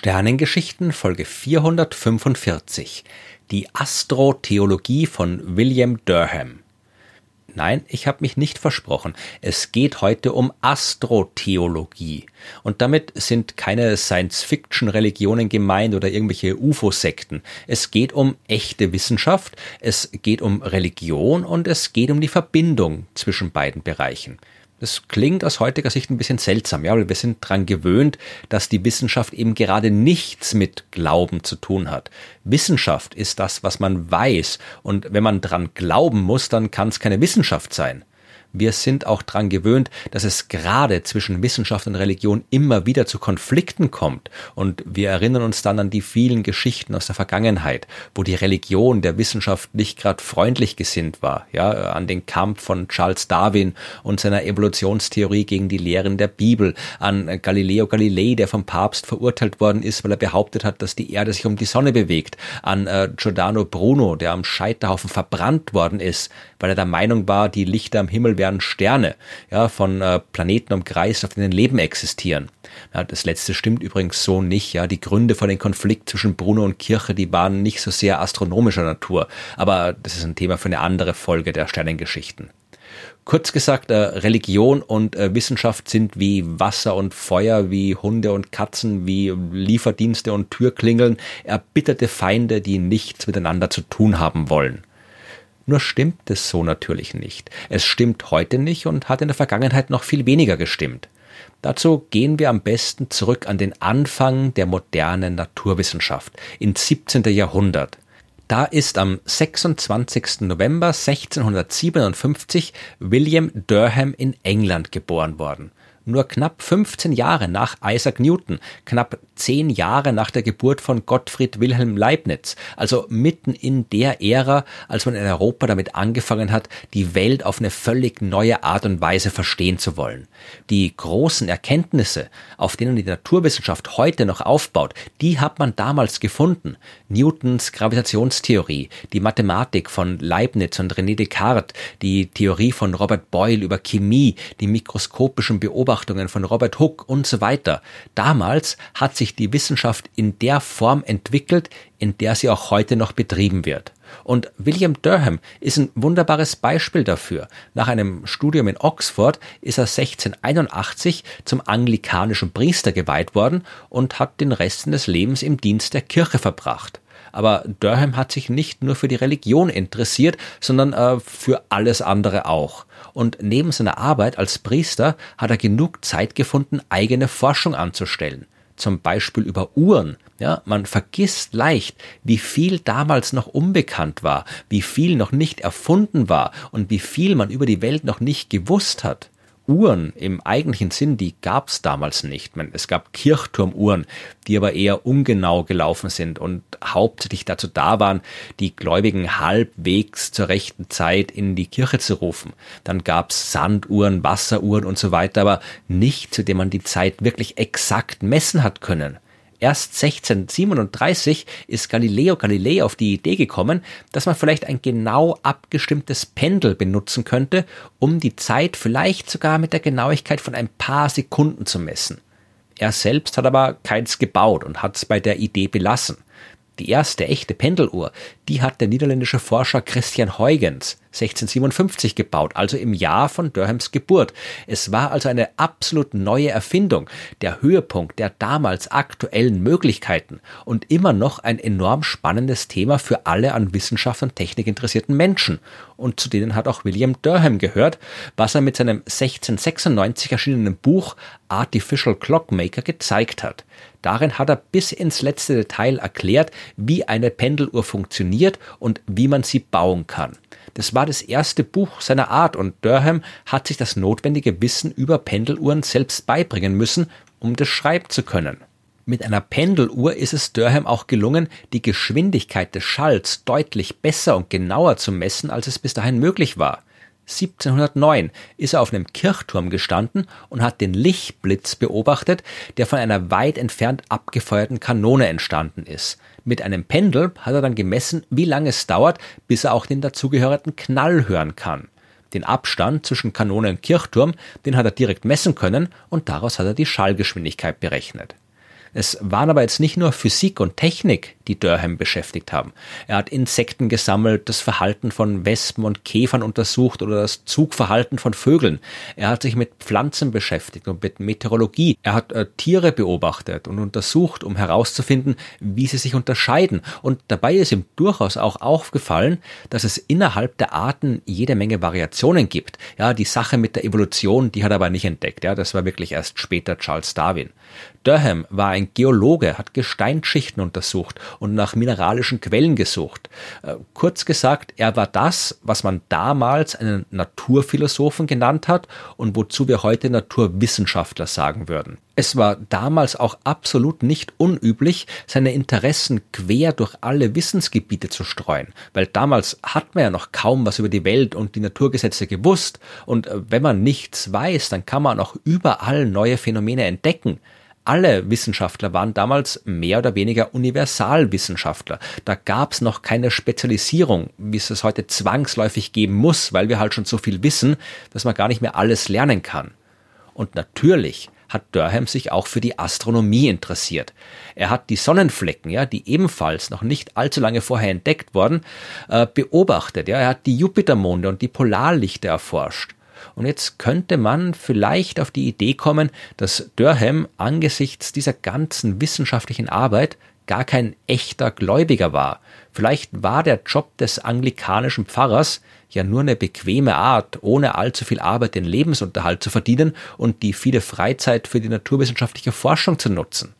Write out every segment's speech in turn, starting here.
Sternengeschichten Folge 445 Die Astrotheologie von William Durham Nein, ich habe mich nicht versprochen. Es geht heute um Astrotheologie. Und damit sind keine Science-Fiction-Religionen gemeint oder irgendwelche UFO-Sekten. Es geht um echte Wissenschaft, es geht um Religion und es geht um die Verbindung zwischen beiden Bereichen. Das klingt aus heutiger Sicht ein bisschen seltsam, ja, weil wir sind dran gewöhnt, dass die Wissenschaft eben gerade nichts mit Glauben zu tun hat. Wissenschaft ist das, was man weiß. Und wenn man dran glauben muss, dann kann es keine Wissenschaft sein. Wir sind auch dran gewöhnt, dass es gerade zwischen Wissenschaft und Religion immer wieder zu Konflikten kommt. Und wir erinnern uns dann an die vielen Geschichten aus der Vergangenheit, wo die Religion der Wissenschaft nicht gerade freundlich gesinnt war. Ja, an den Kampf von Charles Darwin und seiner Evolutionstheorie gegen die Lehren der Bibel, an Galileo Galilei, der vom Papst verurteilt worden ist, weil er behauptet hat, dass die Erde sich um die Sonne bewegt, an äh, Giordano Bruno, der am Scheiterhaufen verbrannt worden ist, weil er der Meinung war, die Lichter am Himmel wären Sterne, ja, von äh, Planeten umkreist, auf denen Leben existieren. Ja, das letzte stimmt übrigens so nicht. Ja, die Gründe für den Konflikt zwischen Bruno und Kirche, die waren nicht so sehr astronomischer Natur. Aber das ist ein Thema für eine andere Folge der Sternengeschichten. Kurz gesagt, äh, Religion und äh, Wissenschaft sind wie Wasser und Feuer, wie Hunde und Katzen, wie Lieferdienste und Türklingeln, erbitterte Feinde, die nichts miteinander zu tun haben wollen. Nur stimmt es so natürlich nicht. Es stimmt heute nicht und hat in der Vergangenheit noch viel weniger gestimmt. Dazu gehen wir am besten zurück an den Anfang der modernen Naturwissenschaft, ins 17. Jahrhundert. Da ist am 26. November 1657 William Durham in England geboren worden nur knapp 15 Jahre nach Isaac Newton, knapp zehn Jahre nach der Geburt von Gottfried Wilhelm Leibniz, also mitten in der Ära, als man in Europa damit angefangen hat, die Welt auf eine völlig neue Art und Weise verstehen zu wollen. Die großen Erkenntnisse, auf denen die Naturwissenschaft heute noch aufbaut, die hat man damals gefunden. Newtons Gravitationstheorie, die Mathematik von Leibniz und René Descartes, die Theorie von Robert Boyle über Chemie, die mikroskopischen Beobachtungen Beobachtungen von Robert Hooke und so weiter. Damals hat sich die Wissenschaft in der Form entwickelt, in der sie auch heute noch betrieben wird. Und William Durham ist ein wunderbares Beispiel dafür. Nach einem Studium in Oxford ist er 1681 zum anglikanischen Priester geweiht worden und hat den Rest seines Lebens im Dienst der Kirche verbracht. Aber Durham hat sich nicht nur für die Religion interessiert, sondern äh, für alles andere auch. Und neben seiner Arbeit als Priester hat er genug Zeit gefunden, eigene Forschung anzustellen. Zum Beispiel über Uhren. Ja, man vergisst leicht, wie viel damals noch unbekannt war, wie viel noch nicht erfunden war und wie viel man über die Welt noch nicht gewusst hat. Uhren im eigentlichen Sinn, die gab es damals nicht. Es gab Kirchturmuhren, die aber eher ungenau gelaufen sind und hauptsächlich dazu da waren, die Gläubigen halbwegs zur rechten Zeit in die Kirche zu rufen. Dann gab es Sanduhren, Wasseruhren und so weiter, aber nicht, zu dem man die Zeit wirklich exakt messen hat können. Erst 1637 ist Galileo Galilei auf die Idee gekommen, dass man vielleicht ein genau abgestimmtes Pendel benutzen könnte, um die Zeit vielleicht sogar mit der Genauigkeit von ein paar Sekunden zu messen. Er selbst hat aber keins gebaut und hat es bei der Idee belassen. Die erste echte Pendeluhr, die hat der niederländische Forscher Christian Huygens 1657 gebaut, also im Jahr von Durhams Geburt. Es war also eine absolut neue Erfindung, der Höhepunkt der damals aktuellen Möglichkeiten und immer noch ein enorm spannendes Thema für alle an Wissenschaft und Technik interessierten Menschen. Und zu denen hat auch William Durham gehört, was er mit seinem 1696 erschienenen Buch Artificial Clockmaker gezeigt hat. Darin hat er bis ins letzte Detail erklärt, wie eine Pendeluhr funktioniert und wie man sie bauen kann. Das war das erste Buch seiner Art und Durham hat sich das notwendige Wissen über Pendeluhren selbst beibringen müssen, um das schreiben zu können. Mit einer Pendeluhr ist es Durham auch gelungen, die Geschwindigkeit des Schalls deutlich besser und genauer zu messen, als es bis dahin möglich war. 1709 ist er auf einem Kirchturm gestanden und hat den Lichtblitz beobachtet, der von einer weit entfernt abgefeuerten Kanone entstanden ist. Mit einem Pendel hat er dann gemessen, wie lange es dauert, bis er auch den dazugehörigen Knall hören kann. Den Abstand zwischen Kanone und Kirchturm, den hat er direkt messen können und daraus hat er die Schallgeschwindigkeit berechnet. Es waren aber jetzt nicht nur Physik und Technik, die Durham beschäftigt haben. Er hat Insekten gesammelt, das Verhalten von Wespen und Käfern untersucht oder das Zugverhalten von Vögeln. Er hat sich mit Pflanzen beschäftigt und mit Meteorologie. Er hat äh, Tiere beobachtet und untersucht, um herauszufinden, wie sie sich unterscheiden. Und dabei ist ihm durchaus auch aufgefallen, dass es innerhalb der Arten jede Menge Variationen gibt. Ja, die Sache mit der Evolution, die hat er aber nicht entdeckt. Ja, das war wirklich erst später Charles Darwin. Durham war ein Geologe, hat Gesteinsschichten untersucht und nach mineralischen Quellen gesucht. Äh, kurz gesagt, er war das, was man damals einen Naturphilosophen genannt hat und wozu wir heute Naturwissenschaftler sagen würden. Es war damals auch absolut nicht unüblich, seine Interessen quer durch alle Wissensgebiete zu streuen, weil damals hat man ja noch kaum was über die Welt und die Naturgesetze gewusst und äh, wenn man nichts weiß, dann kann man auch überall neue Phänomene entdecken alle Wissenschaftler waren damals mehr oder weniger Universalwissenschaftler. Da gab es noch keine Spezialisierung, wie es es heute zwangsläufig geben muss, weil wir halt schon so viel wissen, dass man gar nicht mehr alles lernen kann. Und natürlich hat Durham sich auch für die Astronomie interessiert. Er hat die Sonnenflecken, ja, die ebenfalls noch nicht allzu lange vorher entdeckt wurden, äh, beobachtet. Ja, er hat die Jupitermonde und die Polarlichter erforscht. Und jetzt könnte man vielleicht auf die Idee kommen, dass Durham angesichts dieser ganzen wissenschaftlichen Arbeit gar kein echter Gläubiger war. Vielleicht war der Job des anglikanischen Pfarrers ja nur eine bequeme Art, ohne allzu viel Arbeit den Lebensunterhalt zu verdienen und die viele Freizeit für die naturwissenschaftliche Forschung zu nutzen.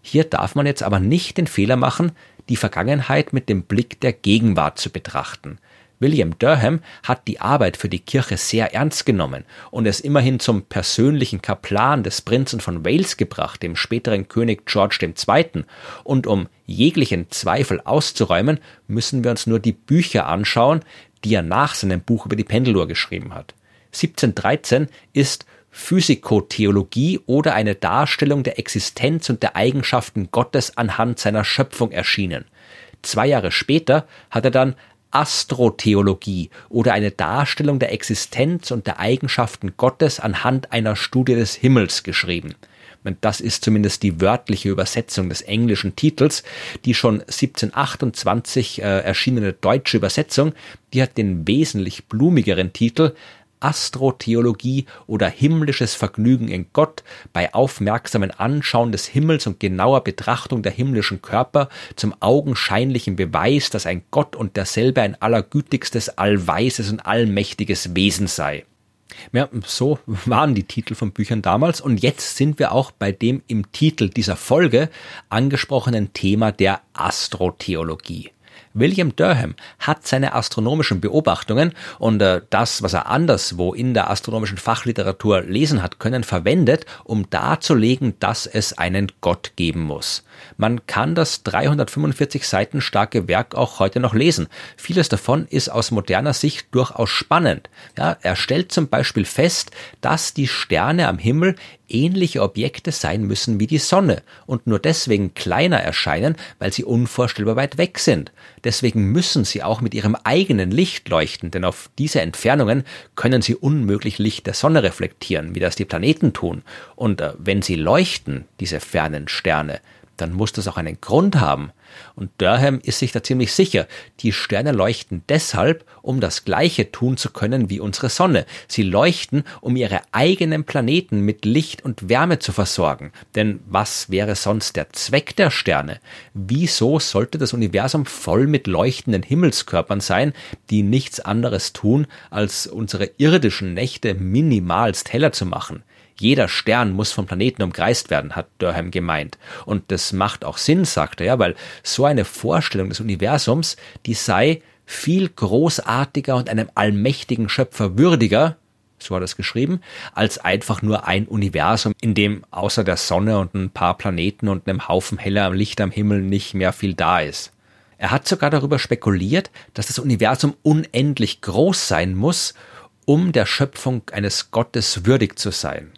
Hier darf man jetzt aber nicht den Fehler machen, die Vergangenheit mit dem Blick der Gegenwart zu betrachten. William Durham hat die Arbeit für die Kirche sehr ernst genommen und es immerhin zum persönlichen Kaplan des Prinzen von Wales gebracht, dem späteren König George II. Und um jeglichen Zweifel auszuräumen, müssen wir uns nur die Bücher anschauen, die er nach seinem Buch über die Pendeluhr geschrieben hat. 1713 ist Physikotheologie oder eine Darstellung der Existenz und der Eigenschaften Gottes anhand seiner Schöpfung erschienen. Zwei Jahre später hat er dann Astrotheologie oder eine Darstellung der Existenz und der Eigenschaften Gottes anhand einer Studie des Himmels geschrieben. Das ist zumindest die wörtliche Übersetzung des englischen Titels. Die schon 1728 äh, erschienene deutsche Übersetzung, die hat den wesentlich blumigeren Titel Astrotheologie oder himmlisches Vergnügen in Gott bei aufmerksamen Anschauen des Himmels und genauer Betrachtung der himmlischen Körper zum augenscheinlichen Beweis, dass ein Gott und derselbe ein allergütigstes, allweises und allmächtiges Wesen sei. Ja, so waren die Titel von Büchern damals und jetzt sind wir auch bei dem im Titel dieser Folge angesprochenen Thema der Astrotheologie. William Durham hat seine astronomischen Beobachtungen und äh, das, was er anderswo in der astronomischen Fachliteratur lesen hat können, verwendet, um darzulegen, dass es einen Gott geben muss. Man kann das 345 Seiten starke Werk auch heute noch lesen. Vieles davon ist aus moderner Sicht durchaus spannend. Ja, er stellt zum Beispiel fest, dass die Sterne am Himmel ähnliche Objekte sein müssen wie die Sonne und nur deswegen kleiner erscheinen, weil sie unvorstellbar weit weg sind. Deswegen müssen sie auch mit ihrem eigenen Licht leuchten, denn auf diese Entfernungen können sie unmöglich Licht der Sonne reflektieren, wie das die Planeten tun. Und äh, wenn sie leuchten, diese fernen Sterne, dann muss das auch einen Grund haben. Und Durham ist sich da ziemlich sicher, die Sterne leuchten deshalb, um das Gleiche tun zu können wie unsere Sonne. Sie leuchten, um ihre eigenen Planeten mit Licht und Wärme zu versorgen. Denn was wäre sonst der Zweck der Sterne? Wieso sollte das Universum voll mit leuchtenden Himmelskörpern sein, die nichts anderes tun, als unsere irdischen Nächte minimalst heller zu machen? Jeder Stern muss vom Planeten umkreist werden, hat Durham gemeint. Und das macht auch Sinn, sagt er, ja, weil so eine Vorstellung des Universums, die sei viel großartiger und einem allmächtigen Schöpfer würdiger, so hat er es geschrieben, als einfach nur ein Universum, in dem außer der Sonne und ein paar Planeten und einem Haufen heller Licht am Himmel nicht mehr viel da ist. Er hat sogar darüber spekuliert, dass das Universum unendlich groß sein muss, um der Schöpfung eines Gottes würdig zu sein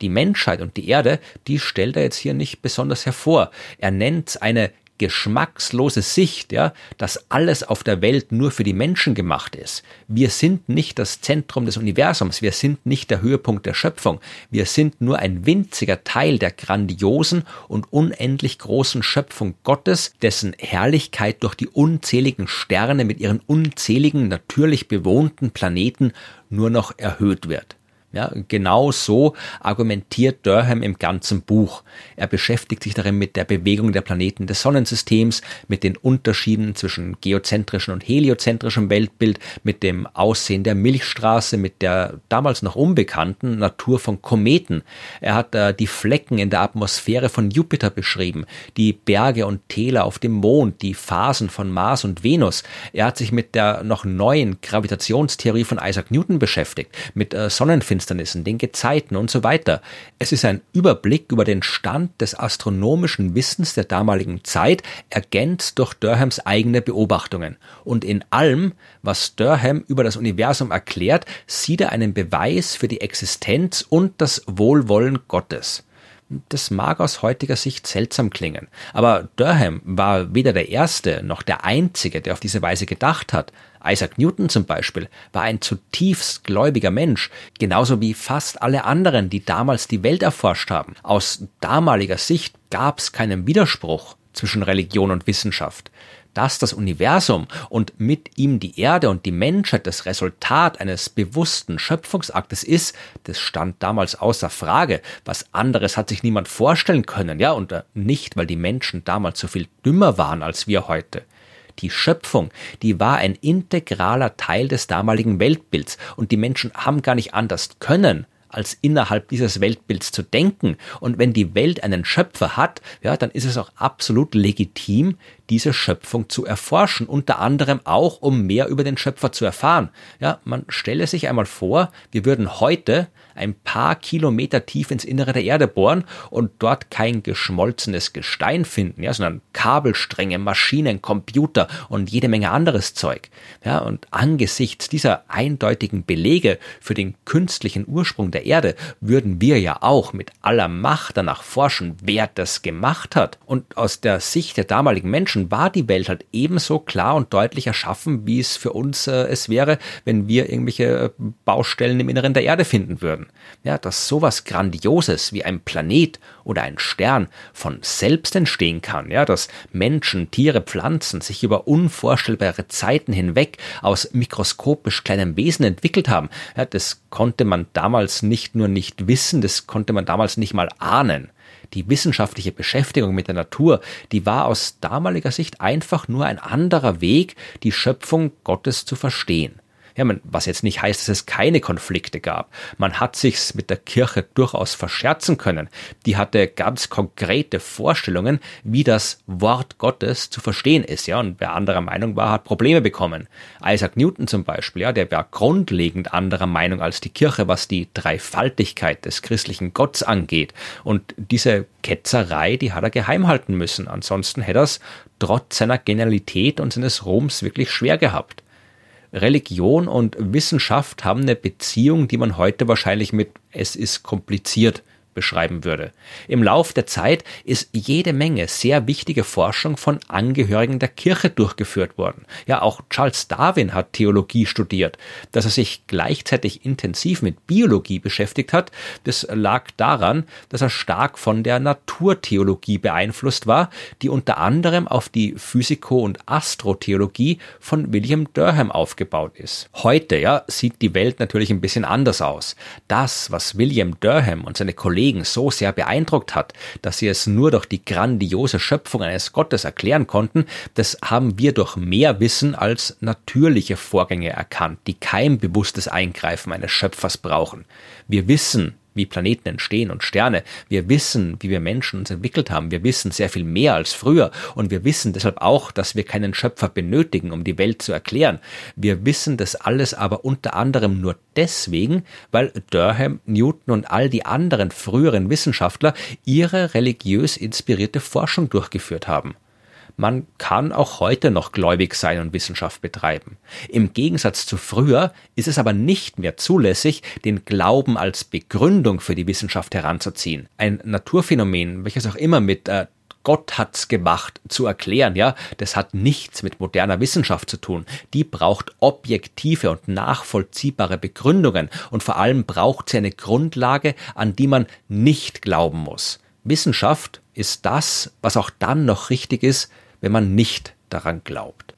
die Menschheit und die Erde, die stellt er jetzt hier nicht besonders hervor. Er nennt eine geschmackslose Sicht, ja, dass alles auf der Welt nur für die Menschen gemacht ist. Wir sind nicht das Zentrum des Universums, wir sind nicht der Höhepunkt der Schöpfung, wir sind nur ein winziger Teil der grandiosen und unendlich großen Schöpfung Gottes, dessen Herrlichkeit durch die unzähligen Sterne mit ihren unzähligen natürlich bewohnten Planeten nur noch erhöht wird. Ja, genau so argumentiert Durham im ganzen Buch. Er beschäftigt sich darin mit der Bewegung der Planeten des Sonnensystems, mit den Unterschieden zwischen geozentrischem und heliozentrischem Weltbild, mit dem Aussehen der Milchstraße, mit der damals noch unbekannten Natur von Kometen. Er hat äh, die Flecken in der Atmosphäre von Jupiter beschrieben, die Berge und Täler auf dem Mond, die Phasen von Mars und Venus. Er hat sich mit der noch neuen Gravitationstheorie von Isaac Newton beschäftigt, mit äh, Sonnenfinsternissen Sonnenfinsternissen, den Gezeiten und so weiter. Es ist ein Überblick über den Stand des astronomischen Wissens der damaligen Zeit, ergänzt durch Durhams eigene Beobachtungen. Und in allem, was Durham über das Universum erklärt, sieht er einen Beweis für die Existenz und das Wohlwollen Gottes. Das mag aus heutiger Sicht seltsam klingen, aber Durham war weder der Erste noch der Einzige, der auf diese Weise gedacht hat. Isaac Newton zum Beispiel war ein zutiefst gläubiger Mensch, genauso wie fast alle anderen, die damals die Welt erforscht haben. Aus damaliger Sicht gab es keinen Widerspruch zwischen Religion und Wissenschaft dass das Universum und mit ihm die Erde und die Menschheit das Resultat eines bewussten Schöpfungsaktes ist, das stand damals außer Frage. Was anderes hat sich niemand vorstellen können, ja, und nicht, weil die Menschen damals so viel dümmer waren als wir heute. Die Schöpfung, die war ein integraler Teil des damaligen Weltbilds und die Menschen haben gar nicht anders können, als innerhalb dieses Weltbilds zu denken. Und wenn die Welt einen Schöpfer hat, ja, dann ist es auch absolut legitim, diese Schöpfung zu erforschen, unter anderem auch, um mehr über den Schöpfer zu erfahren. Ja, man stelle sich einmal vor, wir würden heute ein paar Kilometer tief ins Innere der Erde bohren und dort kein geschmolzenes Gestein finden, ja, sondern Kabelstränge, Maschinen, Computer und jede Menge anderes Zeug. Ja, und angesichts dieser eindeutigen Belege für den künstlichen Ursprung der Erde würden wir ja auch mit aller Macht danach forschen, wer das gemacht hat. Und aus der Sicht der damaligen Menschen war die Welt halt ebenso klar und deutlich erschaffen, wie es für uns äh, es wäre, wenn wir irgendwelche äh, Baustellen im Inneren der Erde finden würden. Ja, dass sowas Grandioses wie ein Planet oder ein Stern von selbst entstehen kann, ja, dass Menschen, Tiere, Pflanzen sich über unvorstellbare Zeiten hinweg aus mikroskopisch kleinen Wesen entwickelt haben, ja, das konnte man damals nicht nur nicht wissen, das konnte man damals nicht mal ahnen. Die wissenschaftliche Beschäftigung mit der Natur, die war aus damaliger Sicht einfach nur ein anderer Weg, die Schöpfung Gottes zu verstehen. Ja, man, was jetzt nicht heißt, dass es keine Konflikte gab. Man hat sich's mit der Kirche durchaus verscherzen können. Die hatte ganz konkrete Vorstellungen, wie das Wort Gottes zu verstehen ist, ja. Und wer anderer Meinung war, hat Probleme bekommen. Isaac Newton zum Beispiel, ja, der war grundlegend anderer Meinung als die Kirche, was die Dreifaltigkeit des christlichen Gottes angeht. Und diese Ketzerei, die hat er geheim halten müssen. Ansonsten hätte er es trotz seiner Genialität und seines Ruhms wirklich schwer gehabt. Religion und Wissenschaft haben eine Beziehung, die man heute wahrscheinlich mit es ist kompliziert beschreiben würde. Im Lauf der Zeit ist jede Menge sehr wichtige Forschung von Angehörigen der Kirche durchgeführt worden. Ja, auch Charles Darwin hat Theologie studiert. Dass er sich gleichzeitig intensiv mit Biologie beschäftigt hat, das lag daran, dass er stark von der Naturtheologie beeinflusst war, die unter anderem auf die Physiko- und Astrotheologie von William Durham aufgebaut ist. Heute, ja, sieht die Welt natürlich ein bisschen anders aus. Das, was William Durham und seine Kollegen Kollegen so sehr beeindruckt hat, dass sie es nur durch die grandiose Schöpfung eines Gottes erklären konnten, das haben wir durch mehr Wissen als natürliche Vorgänge erkannt, die kein bewusstes Eingreifen eines Schöpfers brauchen. Wir wissen, wie Planeten entstehen und Sterne. Wir wissen, wie wir Menschen uns entwickelt haben. Wir wissen sehr viel mehr als früher. Und wir wissen deshalb auch, dass wir keinen Schöpfer benötigen, um die Welt zu erklären. Wir wissen das alles aber unter anderem nur deswegen, weil Durham, Newton und all die anderen früheren Wissenschaftler ihre religiös inspirierte Forschung durchgeführt haben. Man kann auch heute noch gläubig sein und Wissenschaft betreiben. Im Gegensatz zu früher ist es aber nicht mehr zulässig, den Glauben als Begründung für die Wissenschaft heranzuziehen. Ein Naturphänomen, welches auch immer mit äh, Gott hat's gemacht zu erklären, ja, das hat nichts mit moderner Wissenschaft zu tun. Die braucht objektive und nachvollziehbare Begründungen und vor allem braucht sie eine Grundlage, an die man nicht glauben muss. Wissenschaft ist das, was auch dann noch richtig ist, wenn man nicht daran glaubt.